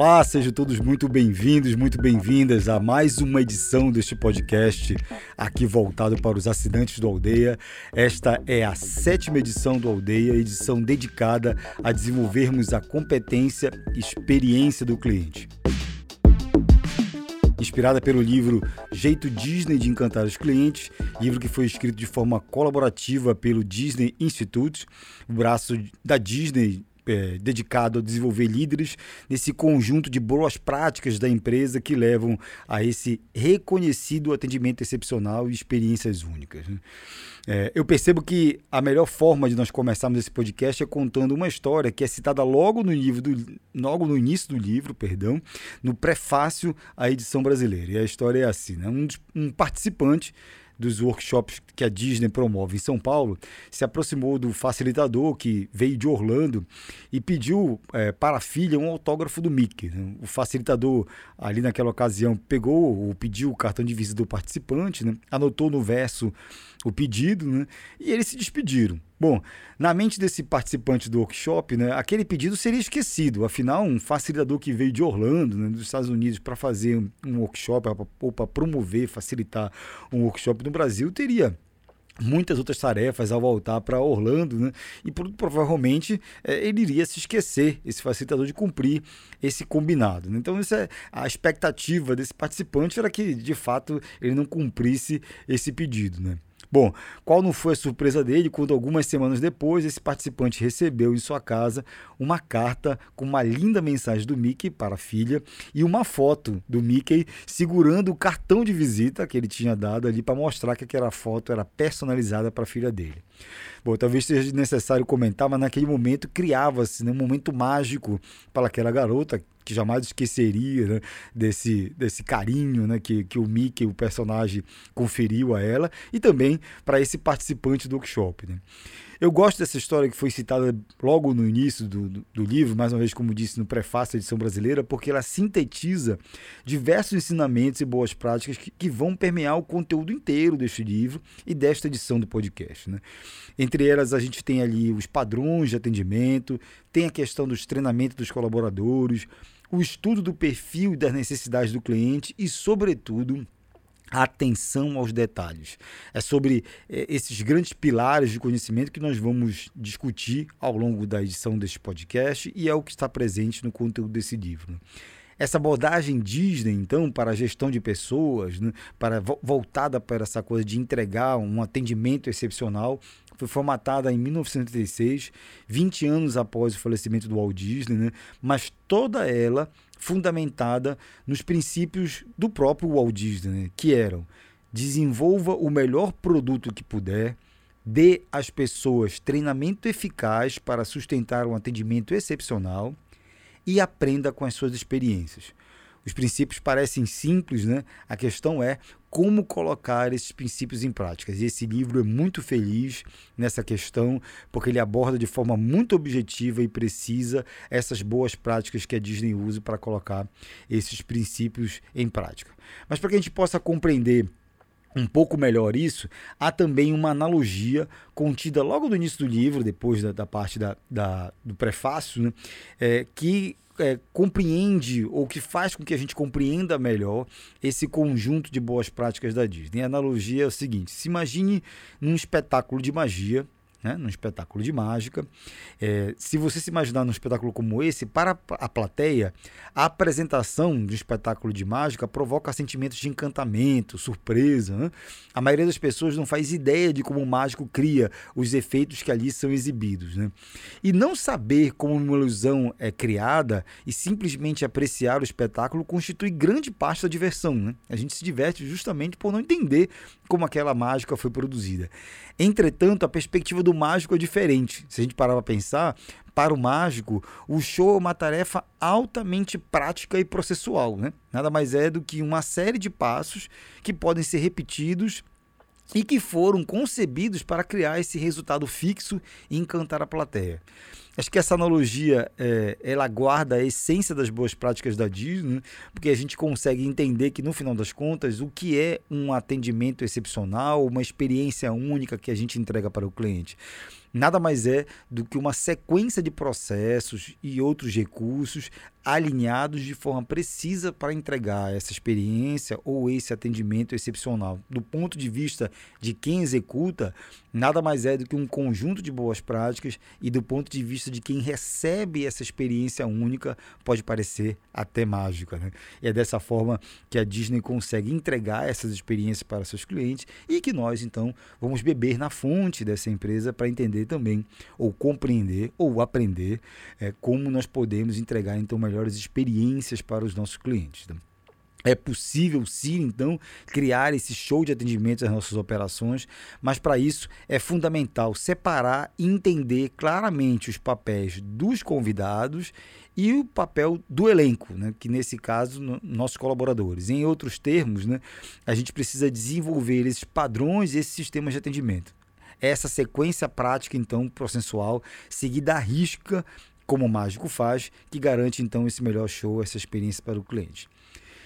Olá, sejam todos muito bem-vindos, muito bem-vindas a mais uma edição deste podcast aqui voltado para os assinantes do Aldeia. Esta é a sétima edição do Aldeia, edição dedicada a desenvolvermos a competência e experiência do cliente. Inspirada pelo livro Jeito Disney de Encantar os Clientes, livro que foi escrito de forma colaborativa pelo Disney Institute, o braço da Disney é, dedicado a desenvolver líderes nesse conjunto de boas práticas da empresa que levam a esse reconhecido atendimento excepcional e experiências únicas. Né? É, eu percebo que a melhor forma de nós começarmos esse podcast é contando uma história que é citada logo no livro do, logo no início do livro, perdão, no prefácio à edição brasileira. E a história é assim: né? um, um participante dos workshops que a Disney promove em São Paulo, se aproximou do facilitador que veio de Orlando e pediu é, para a filha um autógrafo do Mickey. O facilitador, ali naquela ocasião, pegou ou pediu o cartão de visita do participante, né? anotou no verso o pedido né? e eles se despediram. Bom, na mente desse participante do workshop, né, aquele pedido seria esquecido. Afinal, um facilitador que veio de Orlando, né, dos Estados Unidos, para fazer um workshop ou para promover, facilitar um workshop no Brasil, teria muitas outras tarefas ao voltar para Orlando, né? E provavelmente é, ele iria se esquecer, esse facilitador, de cumprir esse combinado. Né? Então, isso é a expectativa desse participante era que, de fato, ele não cumprisse esse pedido, né? Bom, qual não foi a surpresa dele quando algumas semanas depois esse participante recebeu em sua casa uma carta com uma linda mensagem do Mickey para a filha e uma foto do Mickey segurando o cartão de visita que ele tinha dado ali para mostrar que aquela foto era personalizada para a filha dele. Bom, talvez seja necessário comentar, mas naquele momento criava-se né, um momento mágico para aquela garota que jamais esqueceria né, desse, desse carinho né, que, que o Mickey, o personagem, conferiu a ela, e também para esse participante do workshop. Né. Eu gosto dessa história que foi citada logo no início do, do, do, livro, mais uma vez, como disse no prefácio da edição brasileira, porque ela sintetiza diversos ensinamentos e boas práticas que, que vão permear o conteúdo inteiro deste livro e desta edição do podcast. Né? Entre elas, a gente tem ali os padrões de atendimento, tem a questão dos treinamentos dos colaboradores, o estudo do perfil e das necessidades do cliente e, sobretudo, atenção aos detalhes. É sobre é, esses grandes pilares de conhecimento que nós vamos discutir ao longo da edição deste podcast e é o que está presente no conteúdo desse livro. Essa abordagem Disney, então, para a gestão de pessoas, né, para voltada para essa coisa de entregar um atendimento excepcional, foi formatada em 1936, 20 anos após o falecimento do Walt Disney, né, mas toda ela fundamentada nos princípios do próprio Walt Disney, né? que eram desenvolva o melhor produto que puder, dê às pessoas treinamento eficaz para sustentar um atendimento excepcional e aprenda com as suas experiências. Os princípios parecem simples, né? A questão é como colocar esses princípios em prática. E esse livro é muito feliz nessa questão, porque ele aborda de forma muito objetiva e precisa essas boas práticas que a Disney usa para colocar esses princípios em prática. Mas para que a gente possa compreender um pouco melhor isso, há também uma analogia contida logo no início do livro, depois da, da parte da, da, do prefácio, né, é, que é, compreende ou que faz com que a gente compreenda melhor esse conjunto de boas práticas da Disney. A analogia é o seguinte: se imagine num espetáculo de magia né, num espetáculo de mágica. É, se você se imaginar num espetáculo como esse, para a plateia, a apresentação de um espetáculo de mágica provoca sentimentos de encantamento, surpresa. Né? A maioria das pessoas não faz ideia de como o mágico cria os efeitos que ali são exibidos. Né? E não saber como uma ilusão é criada e simplesmente apreciar o espetáculo constitui grande parte da diversão. Né? A gente se diverte justamente por não entender como aquela mágica foi produzida. Entretanto, a perspectiva do mágico é diferente. Se a gente parar para pensar, para o mágico, o show é uma tarefa altamente prática e processual. Né? Nada mais é do que uma série de passos que podem ser repetidos e que foram concebidos para criar esse resultado fixo e encantar a plateia. Acho que essa analogia é, ela guarda a essência das boas práticas da Disney, né? porque a gente consegue entender que no final das contas o que é um atendimento excepcional, uma experiência única que a gente entrega para o cliente nada mais é do que uma sequência de processos e outros recursos alinhados de forma precisa para entregar essa experiência ou esse atendimento excepcional. Do ponto de vista de quem executa, nada mais é do que um conjunto de boas práticas e do ponto de vista de quem recebe essa experiência única, pode parecer até mágica. Né? E é dessa forma que a Disney consegue entregar essas experiências para seus clientes e que nós, então, vamos beber na fonte dessa empresa para entender também, ou compreender, ou aprender é, como nós podemos entregar, então, melhores experiências para os nossos clientes. É possível sim, então, criar esse show de atendimento às nossas operações, mas para isso é fundamental separar e entender claramente os papéis dos convidados e o papel do elenco, né? que nesse caso, no, nossos colaboradores. Em outros termos, né, a gente precisa desenvolver esses padrões e esses sistemas de atendimento. Essa sequência prática, então, processual, seguida à risca como o mágico faz, que garante então esse melhor show, essa experiência para o cliente.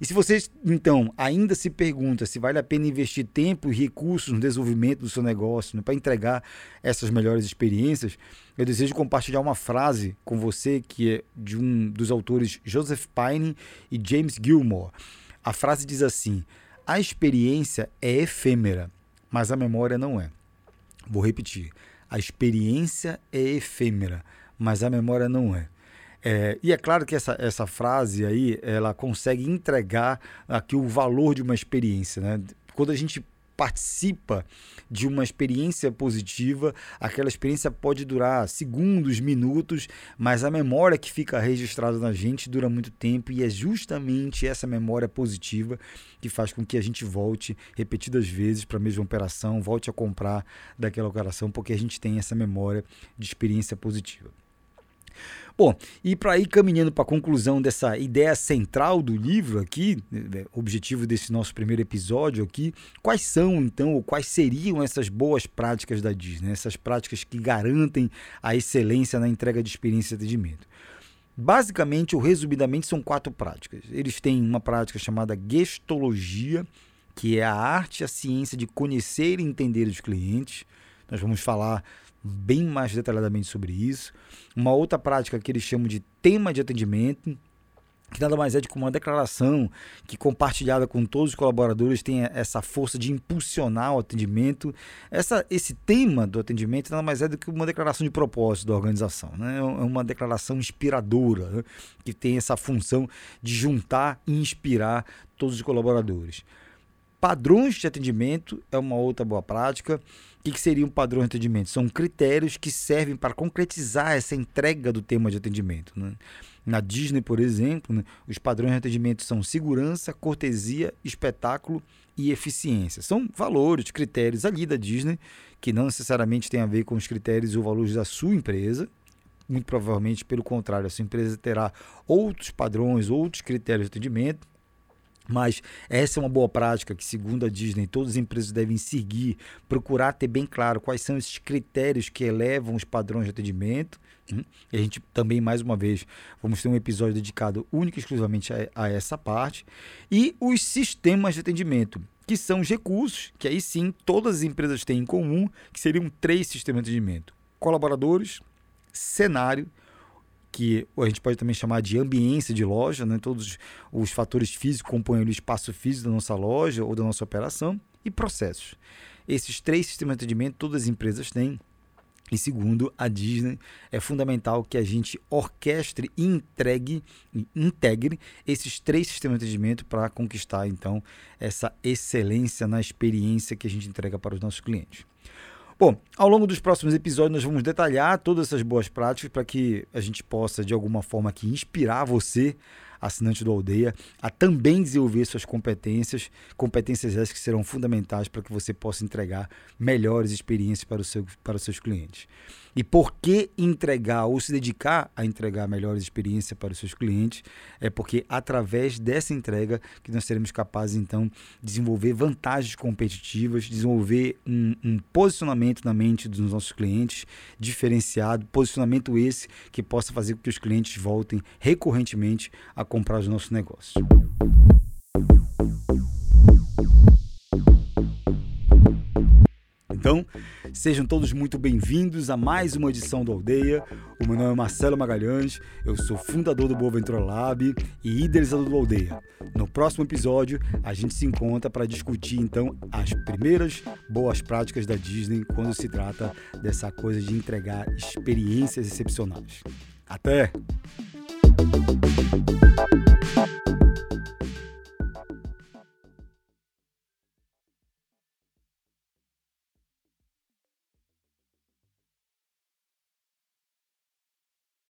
E se vocês, então, ainda se perguntam se vale a pena investir tempo e recursos no desenvolvimento do seu negócio né, para entregar essas melhores experiências, eu desejo compartilhar uma frase com você que é de um dos autores Joseph Pine e James Gilmore. A frase diz assim: A experiência é efêmera, mas a memória não é. Vou repetir. A experiência é efêmera, mas a memória não é. É, e é claro que essa, essa frase aí, ela consegue entregar aqui o valor de uma experiência, né? Quando a gente participa de uma experiência positiva, aquela experiência pode durar segundos, minutos, mas a memória que fica registrada na gente dura muito tempo e é justamente essa memória positiva que faz com que a gente volte repetidas vezes para a mesma operação, volte a comprar daquela operação, porque a gente tem essa memória de experiência positiva. Bom, e para ir caminhando para a conclusão dessa ideia central do livro aqui, né, objetivo desse nosso primeiro episódio aqui, quais são então, ou quais seriam essas boas práticas da Disney, essas práticas que garantem a excelência na entrega de experiência de atendimento? Basicamente, ou resumidamente, são quatro práticas. Eles têm uma prática chamada gestologia, que é a arte e a ciência de conhecer e entender os clientes. Nós vamos falar bem mais detalhadamente sobre isso. Uma outra prática que eles chamam de tema de atendimento, que nada mais é do que uma declaração que, compartilhada com todos os colaboradores, tem essa força de impulsionar o atendimento. Essa, esse tema do atendimento nada mais é do que uma declaração de propósito da organização. Né? É uma declaração inspiradora, né? que tem essa função de juntar e inspirar todos os colaboradores. Padrões de atendimento é uma outra boa prática. O que, seria um padrão de atendimento? São critérios que servem para concretizar essa entrega do tema de atendimento. Né? Na Disney, por exemplo, né, os padrões de atendimento são segurança, cortesia, espetáculo e eficiência. São valores, critérios ali da Disney, que não necessariamente têm a ver com os critérios ou valores da sua empresa. Muito provavelmente, pelo contrário, a sua empresa terá outros padrões, outros critérios de atendimento mas essa é uma boa prática que, segundo a Disney, todas as empresas devem seguir, procurar ter bem claro quais são esses critérios que elevam os padrões de atendimento. Hum? E a gente também, mais uma vez, vamos ter um episódio dedicado único e exclusivamente a, a essa parte. E os sistemas de atendimento, que são os recursos, que aí sim todas as empresas têm em comum, que seriam três sistemas de atendimento: colaboradores, cenário que a gente pode também chamar de ambiência de loja, né? todos os fatores físicos compõem o espaço físico da nossa loja ou da nossa operação, e processos. Esses três sistemas de atendimento todas as empresas têm. E segundo a Disney, é fundamental que a gente orquestre e entregue, integre esses três sistemas de atendimento para conquistar então essa excelência na experiência que a gente entrega para os nossos clientes. Bom, ao longo dos próximos episódios nós vamos detalhar todas essas boas práticas para que a gente possa de alguma forma aqui inspirar você assinante do Aldeia a também desenvolver suas competências, competências essas que serão fundamentais para que você possa entregar melhores experiências para, o seu, para os seus clientes. E por que entregar ou se dedicar a entregar melhores experiências para os seus clientes? É porque através dessa entrega que nós seremos capazes então de desenvolver vantagens competitivas, desenvolver um, um posicionamento na mente dos nossos clientes diferenciado, posicionamento esse que possa fazer com que os clientes voltem recorrentemente a comprar os nossos negócios. Então, sejam todos muito bem-vindos a mais uma edição do Aldeia. O meu nome é Marcelo Magalhães, eu sou fundador do Boa Ventura Lab e idealizador do Aldeia. No próximo episódio, a gente se encontra para discutir então as primeiras boas práticas da Disney quando se trata dessa coisa de entregar experiências excepcionais. Até! Thank